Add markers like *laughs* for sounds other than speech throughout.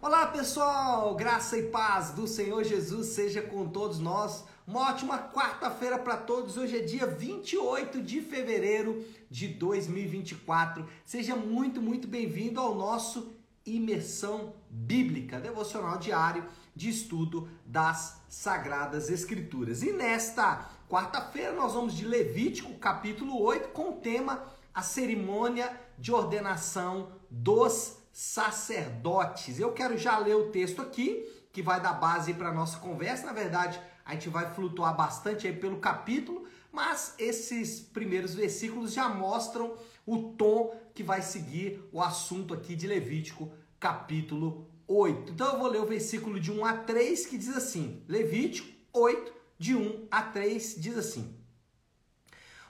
Olá pessoal, graça e paz do Senhor Jesus seja com todos nós. Uma ótima quarta-feira para todos. Hoje é dia 28 de fevereiro de 2024. Seja muito, muito bem-vindo ao nosso Imersão Bíblica, devocional diário de estudo das Sagradas Escrituras. E nesta quarta-feira nós vamos de Levítico, capítulo 8, com o tema a cerimônia de ordenação dos sacerdotes. Eu quero já ler o texto aqui, que vai dar base para a nossa conversa. Na verdade, a gente vai flutuar bastante aí pelo capítulo, mas esses primeiros versículos já mostram o tom que vai seguir o assunto aqui de Levítico, capítulo 8. Então eu vou ler o versículo de 1 a 3 que diz assim: Levítico 8, de 1 a 3, diz assim: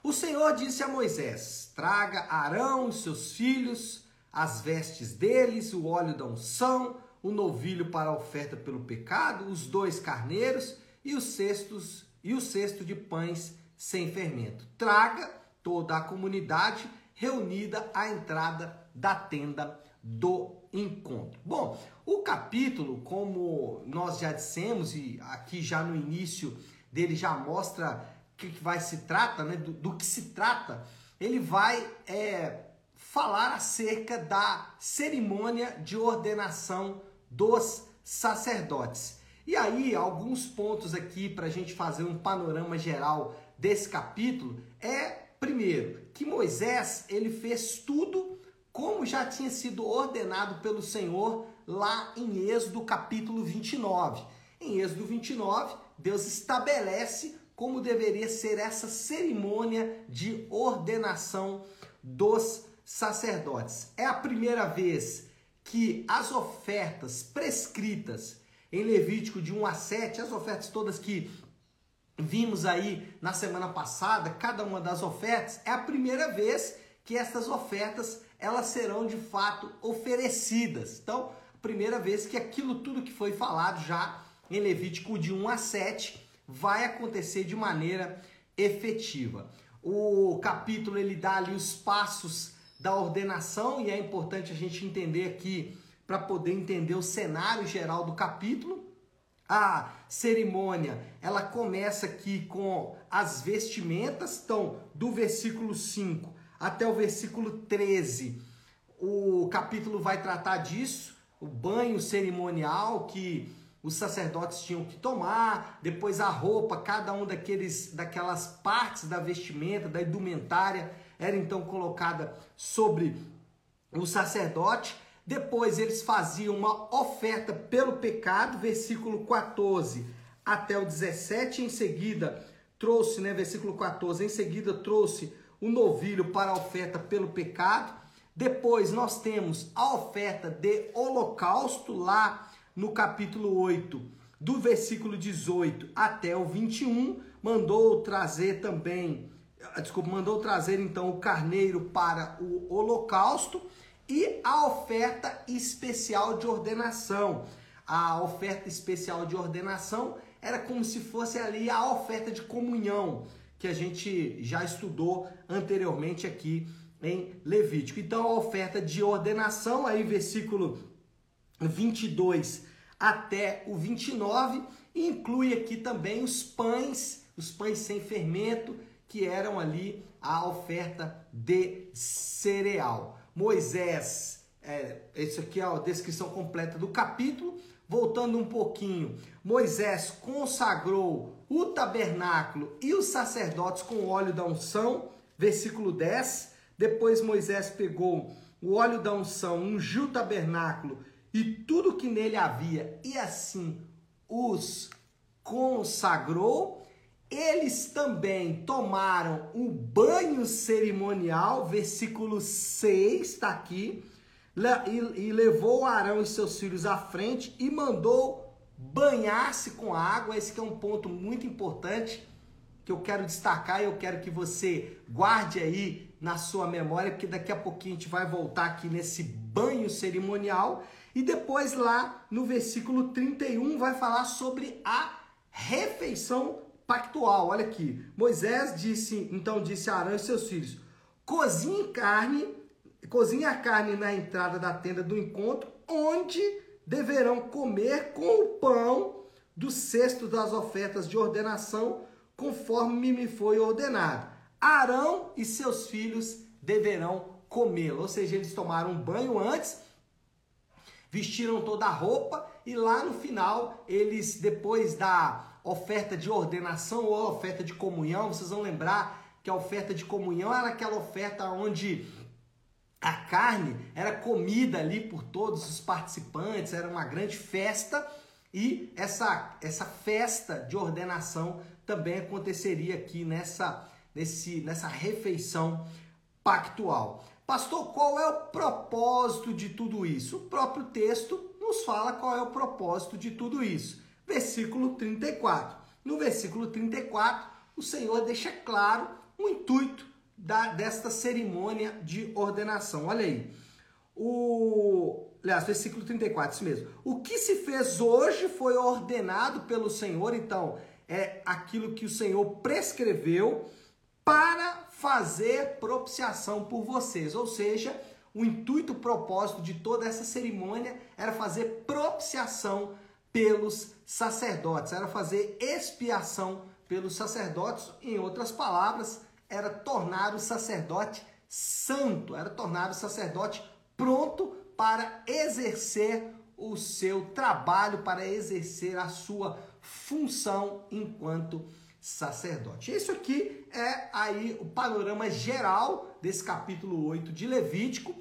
O Senhor disse a Moisés: Traga Arão e seus filhos as vestes deles, o óleo da unção, o novilho para a oferta pelo pecado, os dois carneiros e os cestos e o cesto de pães sem fermento. Traga toda a comunidade reunida à entrada da tenda do encontro. Bom, o capítulo, como nós já dissemos e aqui já no início dele já mostra que vai se trata, né, do, do que se trata, ele vai é, falar acerca da cerimônia de ordenação dos sacerdotes. E aí, alguns pontos aqui para a gente fazer um panorama geral desse capítulo é, primeiro, que Moisés ele fez tudo como já tinha sido ordenado pelo Senhor lá em Êxodo capítulo 29. Em Êxodo 29, Deus estabelece como deveria ser essa cerimônia de ordenação dos sacerdotes. É a primeira vez que as ofertas prescritas em Levítico de 1 a 7, as ofertas todas que vimos aí na semana passada, cada uma das ofertas, é a primeira vez que essas ofertas elas serão de fato oferecidas. Então, primeira vez que aquilo tudo que foi falado já em Levítico de 1 a 7 vai acontecer de maneira efetiva. O capítulo ele dá ali os passos da ordenação, e é importante a gente entender aqui, para poder entender o cenário geral do capítulo. A cerimônia, ela começa aqui com as vestimentas, então, do versículo 5 até o versículo 13, o capítulo vai tratar disso, o banho cerimonial que os sacerdotes tinham que tomar, depois a roupa, cada um daqueles daquelas partes da vestimenta, da indumentária era então colocada sobre o sacerdote. Depois eles faziam uma oferta pelo pecado, versículo 14 até o 17. Em seguida, trouxe, né, versículo 14, em seguida trouxe o novilho para a oferta pelo pecado. Depois nós temos a oferta de holocausto lá no capítulo 8, do versículo 18 até o 21, mandou trazer também desculpa, mandou trazer então o carneiro para o holocausto e a oferta especial de ordenação. A oferta especial de ordenação era como se fosse ali a oferta de comunhão que a gente já estudou anteriormente aqui em Levítico. Então a oferta de ordenação aí versículo 22 até o 29 inclui aqui também os pães, os pães sem fermento que eram ali a oferta de cereal. Moisés, é, isso aqui é a descrição completa do capítulo. Voltando um pouquinho, Moisés consagrou o tabernáculo e os sacerdotes com o óleo da unção, versículo 10. Depois Moisés pegou o óleo da unção, ungiu o tabernáculo e tudo que nele havia, e assim os consagrou. Eles também tomaram o banho cerimonial, versículo 6 está aqui, e levou Arão e seus filhos à frente e mandou banhar-se com água. Esse é um ponto muito importante que eu quero destacar e eu quero que você guarde aí na sua memória, porque daqui a pouquinho a gente vai voltar aqui nesse banho cerimonial. E depois lá no versículo 31 vai falar sobre a refeição pactual. Olha aqui. Moisés disse, então disse a Arão e seus filhos: cozinhe carne, cozinhe a carne na entrada da tenda do encontro, onde deverão comer com o pão do cesto das ofertas de ordenação, conforme me foi ordenado. Arão e seus filhos deverão comê-lo. Ou seja, eles tomaram um banho antes, vestiram toda a roupa e lá no final, eles, depois da oferta de ordenação ou oferta de comunhão, vocês vão lembrar que a oferta de comunhão era aquela oferta onde a carne era comida ali por todos os participantes, era uma grande festa e essa, essa festa de ordenação também aconteceria aqui nessa, nesse, nessa refeição pactual. Pastor, qual é o propósito de tudo isso? O próprio texto nos fala qual é o propósito de tudo isso. Versículo 34. No versículo 34, o Senhor deixa claro o intuito da, desta cerimônia de ordenação. Olha aí. O, aliás, versículo 34, isso mesmo. O que se fez hoje foi ordenado pelo Senhor, então é aquilo que o Senhor prescreveu para fazer propiciação por vocês. Ou seja, o intuito, o propósito de toda essa cerimônia era fazer propiciação pelos sacerdotes, era fazer expiação pelos sacerdotes, em outras palavras, era tornar o sacerdote santo, era tornar o sacerdote pronto para exercer o seu trabalho, para exercer a sua função enquanto sacerdote. Isso aqui é aí o panorama geral desse capítulo 8 de Levítico.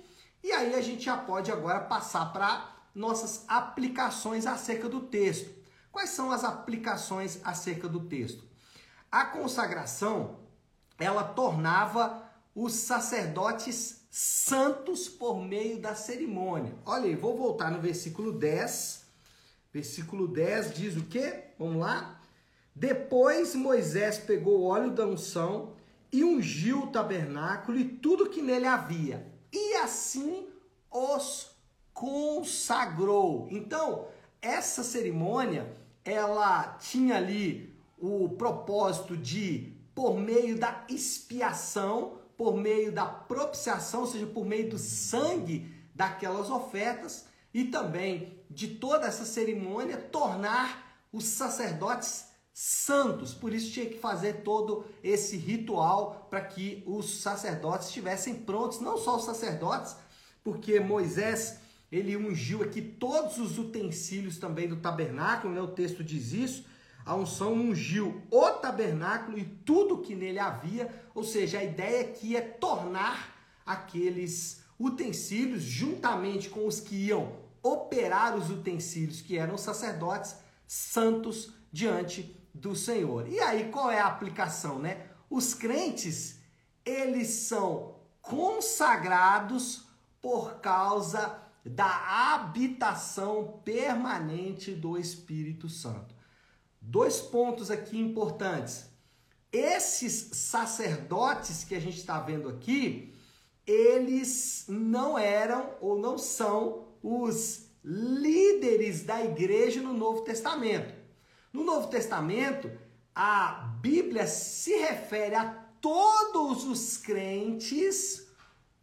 E aí a gente já pode agora passar para nossas aplicações acerca do texto. Quais são as aplicações acerca do texto? A consagração, ela tornava os sacerdotes santos por meio da cerimônia. Olha aí, vou voltar no versículo 10. Versículo 10 diz o quê? Vamos lá? Depois Moisés pegou o óleo da unção e ungiu o tabernáculo e tudo que nele havia, e assim os consagrou. Então, essa cerimônia, ela tinha ali o propósito de, por meio da expiação, por meio da propiciação, ou seja, por meio do sangue daquelas ofertas, e também de toda essa cerimônia, tornar os sacerdotes santos, por isso tinha que fazer todo esse ritual para que os sacerdotes estivessem prontos, não só os sacerdotes, porque Moisés ele ungiu aqui todos os utensílios também do tabernáculo, né? O texto diz isso. A unção ungiu o tabernáculo e tudo que nele havia, ou seja, a ideia aqui é tornar aqueles utensílios juntamente com os que iam operar os utensílios, que eram sacerdotes, santos diante do Senhor. E aí qual é a aplicação, né? Os crentes, eles são consagrados por causa da habitação permanente do Espírito Santo. Dois pontos aqui importantes. Esses sacerdotes que a gente está vendo aqui, eles não eram ou não são os líderes da igreja no Novo Testamento. No Novo Testamento, a Bíblia se refere a todos os crentes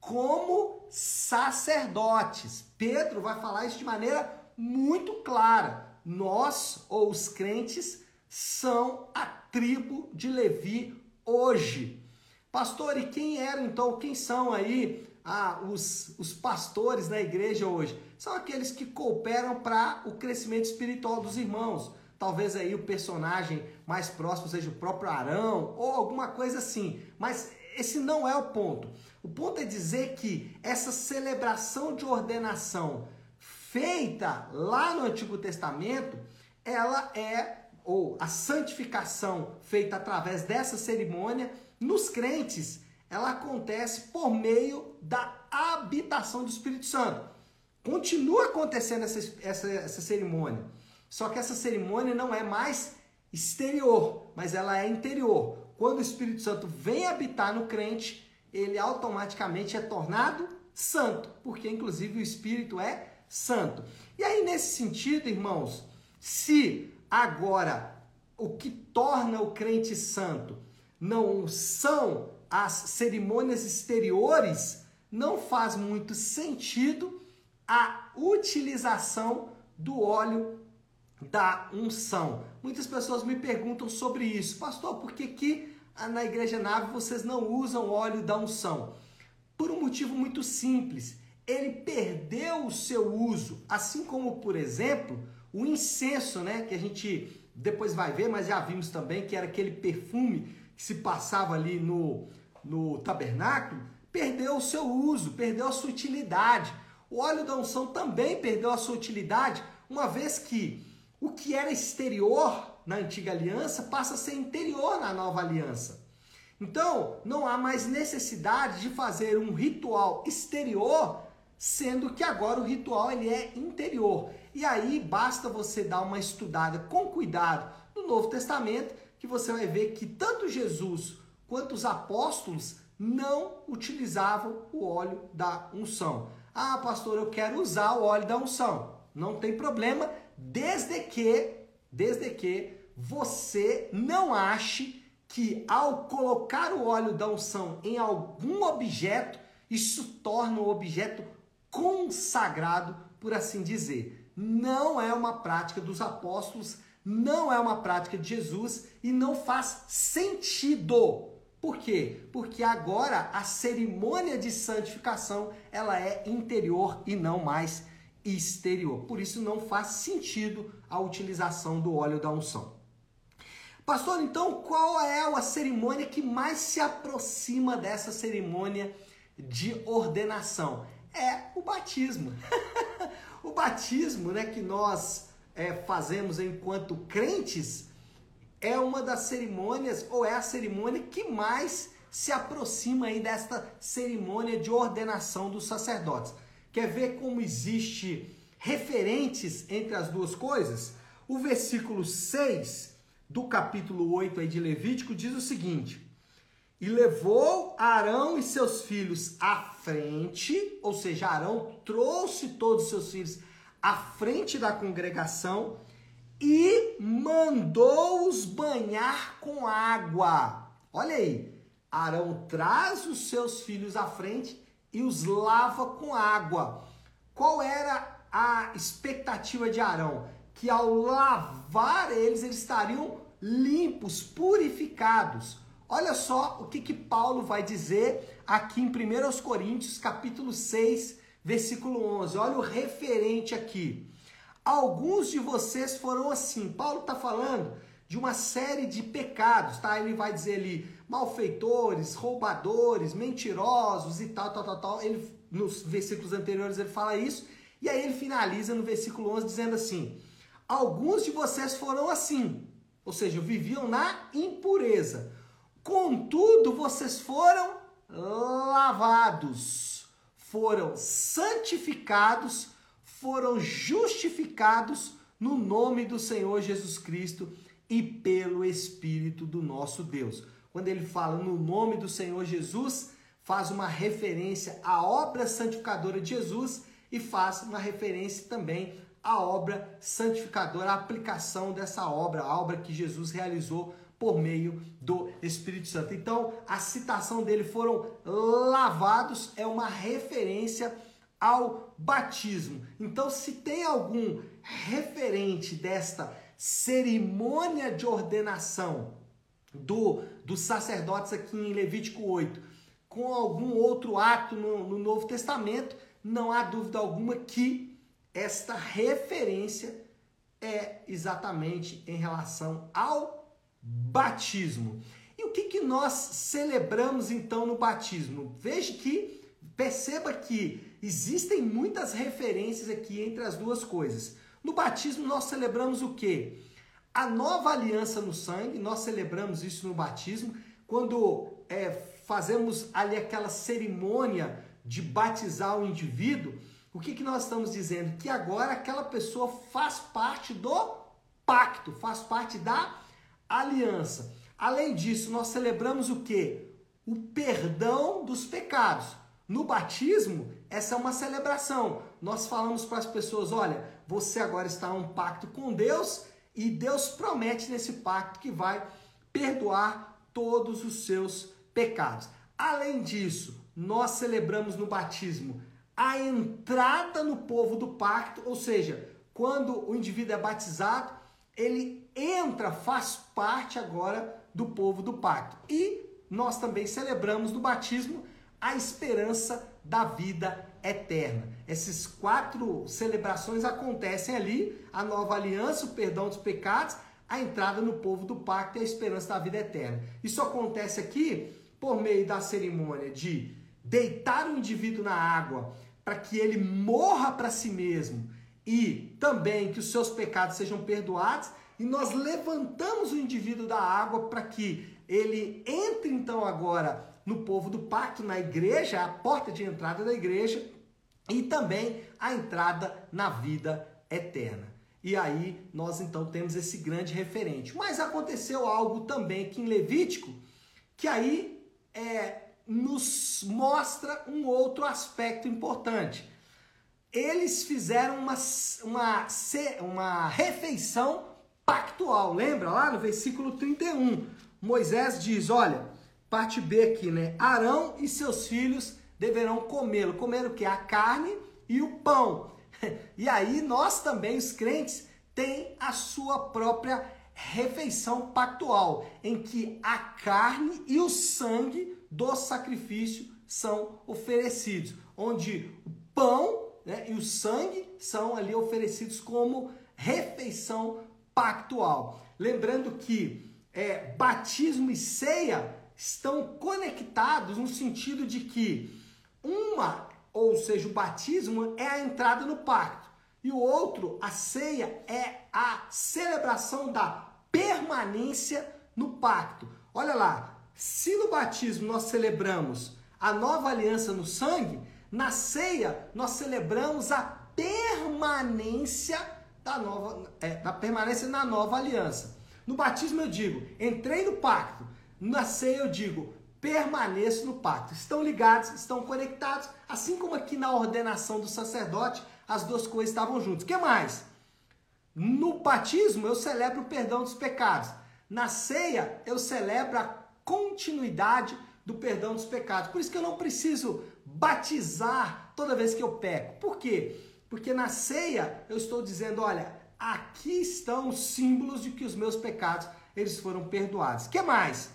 como sacerdotes. Pedro vai falar isso de maneira muito clara. Nós, ou os crentes, são a tribo de Levi hoje. Pastor, e quem eram então? Quem são aí ah, os, os pastores na igreja hoje? São aqueles que cooperam para o crescimento espiritual dos irmãos Talvez aí o personagem mais próximo seja o próprio Arão ou alguma coisa assim. Mas esse não é o ponto. O ponto é dizer que essa celebração de ordenação feita lá no Antigo Testamento, ela é ou a santificação feita através dessa cerimônia nos crentes, ela acontece por meio da habitação do Espírito Santo. Continua acontecendo essa, essa, essa cerimônia. Só que essa cerimônia não é mais exterior, mas ela é interior. Quando o Espírito Santo vem habitar no crente, ele automaticamente é tornado santo, porque inclusive o Espírito é santo. E aí, nesse sentido, irmãos, se agora o que torna o crente santo não são as cerimônias exteriores, não faz muito sentido a utilização do óleo da unção. Muitas pessoas me perguntam sobre isso, pastor, por que, que na igreja nave vocês não usam óleo da unção? Por um motivo muito simples, ele perdeu o seu uso, assim como, por exemplo, o incenso, né, que a gente depois vai ver, mas já vimos também que era aquele perfume que se passava ali no, no tabernáculo, perdeu o seu uso, perdeu a sua utilidade. O óleo da unção também perdeu a sua utilidade, uma vez que o que era exterior na antiga aliança passa a ser interior na nova aliança. Então, não há mais necessidade de fazer um ritual exterior, sendo que agora o ritual ele é interior. E aí basta você dar uma estudada com cuidado no Novo Testamento, que você vai ver que tanto Jesus quanto os apóstolos não utilizavam o óleo da unção. Ah, pastor, eu quero usar o óleo da unção. Não tem problema, desde que, desde que você não ache que ao colocar o óleo da unção em algum objeto, isso torna o objeto consagrado, por assim dizer. Não é uma prática dos apóstolos, não é uma prática de Jesus e não faz sentido. Por quê? Porque agora a cerimônia de santificação, ela é interior e não mais exterior. Por isso não faz sentido a utilização do óleo da unção. Pastor, então qual é a cerimônia que mais se aproxima dessa cerimônia de ordenação? É o batismo. *laughs* o batismo, né, que nós é, fazemos enquanto crentes, é uma das cerimônias, ou é a cerimônia que mais se aproxima aí desta cerimônia de ordenação dos sacerdotes. Quer ver como existe referentes entre as duas coisas? O versículo 6 do capítulo 8 aí de Levítico diz o seguinte: E levou Arão e seus filhos à frente, ou seja, Arão trouxe todos os seus filhos à frente da congregação e mandou-os banhar com água. Olha aí, Arão traz os seus filhos à frente e os lava com água. Qual era a expectativa de Arão? que ao lavar eles, eles estariam limpos, purificados. Olha só o que, que Paulo vai dizer aqui em 1 Coríntios, capítulo 6, versículo 11. Olha o referente aqui. Alguns de vocês foram assim. Paulo está falando de uma série de pecados, tá? Ele vai dizer ali malfeitores, roubadores, mentirosos e tal, tal, tal, tal. Ele, nos versículos anteriores ele fala isso. E aí ele finaliza no versículo 11 dizendo assim: Alguns de vocês foram assim, ou seja, viviam na impureza. Contudo, vocês foram lavados, foram santificados, foram justificados no nome do Senhor Jesus Cristo e pelo Espírito do nosso Deus. Quando ele fala no nome do Senhor Jesus, faz uma referência à obra santificadora de Jesus e faz uma referência também a obra santificadora, a aplicação dessa obra, a obra que Jesus realizou por meio do Espírito Santo. Então, a citação dele foram lavados é uma referência ao batismo. Então, se tem algum referente desta cerimônia de ordenação do dos sacerdotes aqui em Levítico 8, com algum outro ato no, no Novo Testamento, não há dúvida alguma que esta referência é exatamente em relação ao batismo. E o que, que nós celebramos então no batismo? Veja que, perceba que existem muitas referências aqui entre as duas coisas. No batismo nós celebramos o que? A nova aliança no sangue, nós celebramos isso no batismo, quando é, fazemos ali aquela cerimônia de batizar o indivíduo, o que, que nós estamos dizendo? Que agora aquela pessoa faz parte do pacto, faz parte da aliança. Além disso, nós celebramos o que? O perdão dos pecados. No batismo, essa é uma celebração. Nós falamos para as pessoas: olha, você agora está em um pacto com Deus e Deus promete nesse pacto que vai perdoar todos os seus pecados. Além disso, nós celebramos no batismo a entrada no povo do pacto, ou seja, quando o indivíduo é batizado, ele entra, faz parte agora do povo do pacto. E nós também celebramos no batismo a esperança da vida eterna. Essas quatro celebrações acontecem ali: a nova aliança, o perdão dos pecados, a entrada no povo do pacto e a esperança da vida eterna. Isso acontece aqui por meio da cerimônia de deitar o indivíduo na água para que ele morra para si mesmo e também que os seus pecados sejam perdoados, e nós levantamos o indivíduo da água para que ele entre então agora no povo do pacto, na igreja, a porta de entrada da igreja, e também a entrada na vida eterna. E aí nós então temos esse grande referente. Mas aconteceu algo também aqui em Levítico, que aí é, nos mostra um outro aspecto importante. Eles fizeram uma, uma, uma refeição pactual. Lembra lá no versículo 31? Moisés diz: Olha, parte B aqui, né? Arão e seus filhos deverão comê-lo. Comer o que? A carne e o pão. *laughs* E aí nós também, os crentes, tem a sua própria refeição pactual, em que a carne e o sangue do sacrifício são oferecidos, onde o pão né, e o sangue são ali oferecidos como refeição pactual. Lembrando que é, batismo e ceia estão conectados no sentido de que uma, ou seja, o batismo é a entrada no pacto e o outro, a ceia, é a celebração da permanência no pacto. Olha lá, se no batismo nós celebramos a nova aliança no sangue, na ceia nós celebramos a permanência da nova, é, da permanência na nova aliança. No batismo eu digo, entrei no pacto. Na ceia eu digo, permaneço no pacto. Estão ligados, estão conectados, assim como aqui na ordenação do sacerdote, as duas coisas estavam juntas. O que mais? No batismo eu celebro o perdão dos pecados. Na ceia eu celebro a continuidade do perdão dos pecados. Por isso que eu não preciso batizar toda vez que eu peco. Por quê? Porque na ceia eu estou dizendo, olha, aqui estão os símbolos de que os meus pecados eles foram perdoados. Que mais?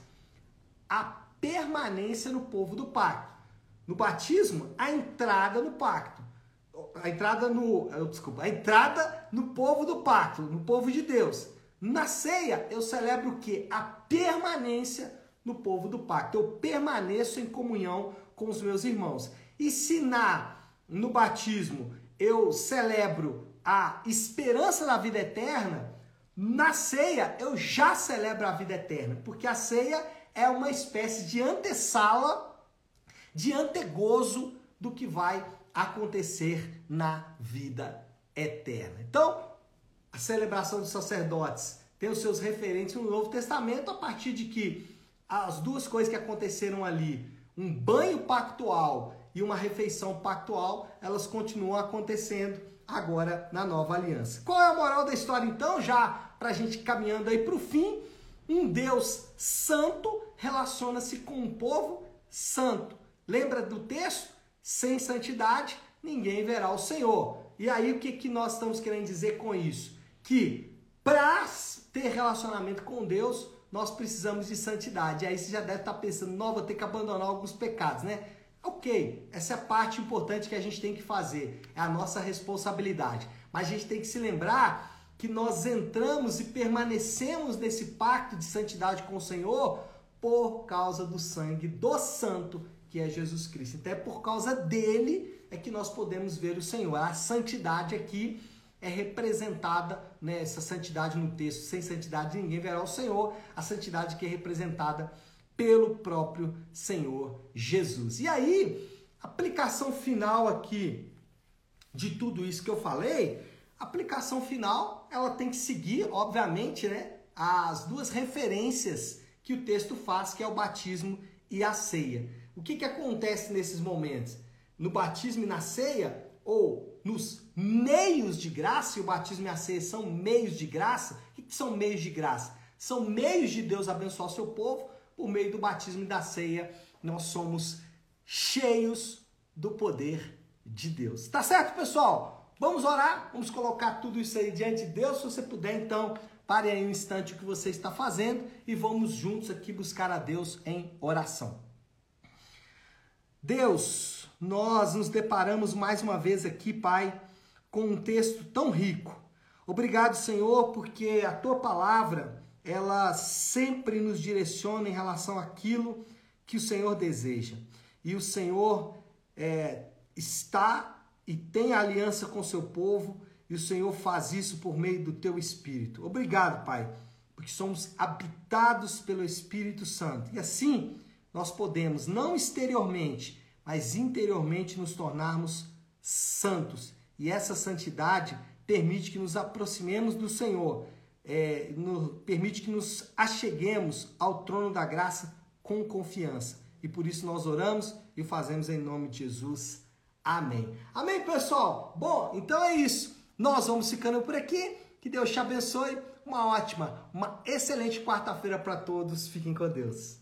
A permanência no povo do pacto. No batismo, a entrada no pacto. A entrada no, desculpa, a entrada no povo do pacto, no povo de Deus. Na ceia, eu celebro o que? A permanência no povo do pacto. Eu permaneço em comunhão com os meus irmãos. E se na no batismo eu celebro a esperança da vida eterna, na ceia eu já celebro a vida eterna, porque a ceia é uma espécie de antessala, de antegozo do que vai acontecer na vida eterna. Então, a celebração dos sacerdotes tem os seus referentes no Novo Testamento a partir de que as duas coisas que aconteceram ali, um banho pactual e uma refeição pactual, elas continuam acontecendo agora na nova aliança. Qual é a moral da história então, já para a gente caminhando aí para o fim? Um Deus santo relaciona-se com um povo santo. Lembra do texto? Sem santidade, ninguém verá o Senhor. E aí o que, que nós estamos querendo dizer com isso? Que para ter relacionamento com Deus, nós precisamos de santidade. E aí você já deve estar pensando, não, vou ter que abandonar alguns pecados, né? Ok, essa é a parte importante que a gente tem que fazer, é a nossa responsabilidade. Mas a gente tem que se lembrar que nós entramos e permanecemos nesse pacto de santidade com o Senhor por causa do sangue do Santo, que é Jesus Cristo. Então é por causa dele é que nós podemos ver o Senhor. A santidade aqui é representada, né, essa santidade no texto, sem santidade ninguém verá o Senhor, a santidade que é representada pelo próprio Senhor Jesus. E aí, aplicação final aqui de tudo isso que eu falei, aplicação final, ela tem que seguir, obviamente, né, as duas referências que o texto faz, que é o batismo e a ceia. O que, que acontece nesses momentos? No batismo e na ceia, ou nos meios de graça, e o batismo e a ceia são meios de graça. O que são meios de graça? São meios de Deus abençoar o seu povo. Por meio do batismo e da ceia, nós somos cheios do poder de Deus. Tá certo, pessoal? Vamos orar, vamos colocar tudo isso aí diante de Deus. Se você puder, então, pare aí um instante o que você está fazendo e vamos juntos aqui buscar a Deus em oração. Deus, nós nos deparamos mais uma vez aqui, Pai, com um texto tão rico. Obrigado, Senhor, porque a tua palavra, ela sempre nos direciona em relação àquilo que o Senhor deseja. E o Senhor é, está e tem aliança com seu povo, e o Senhor faz isso por meio do teu Espírito. Obrigado, Pai, porque somos habitados pelo Espírito Santo. E assim nós podemos, não exteriormente, mas interiormente, nos tornarmos santos. E essa santidade permite que nos aproximemos do Senhor, é, no, permite que nos acheguemos ao trono da graça com confiança. E por isso nós oramos e fazemos em nome de Jesus. Amém. Amém, pessoal? Bom, então é isso. Nós vamos ficando por aqui. Que Deus te abençoe. Uma ótima, uma excelente quarta-feira para todos. Fiquem com Deus.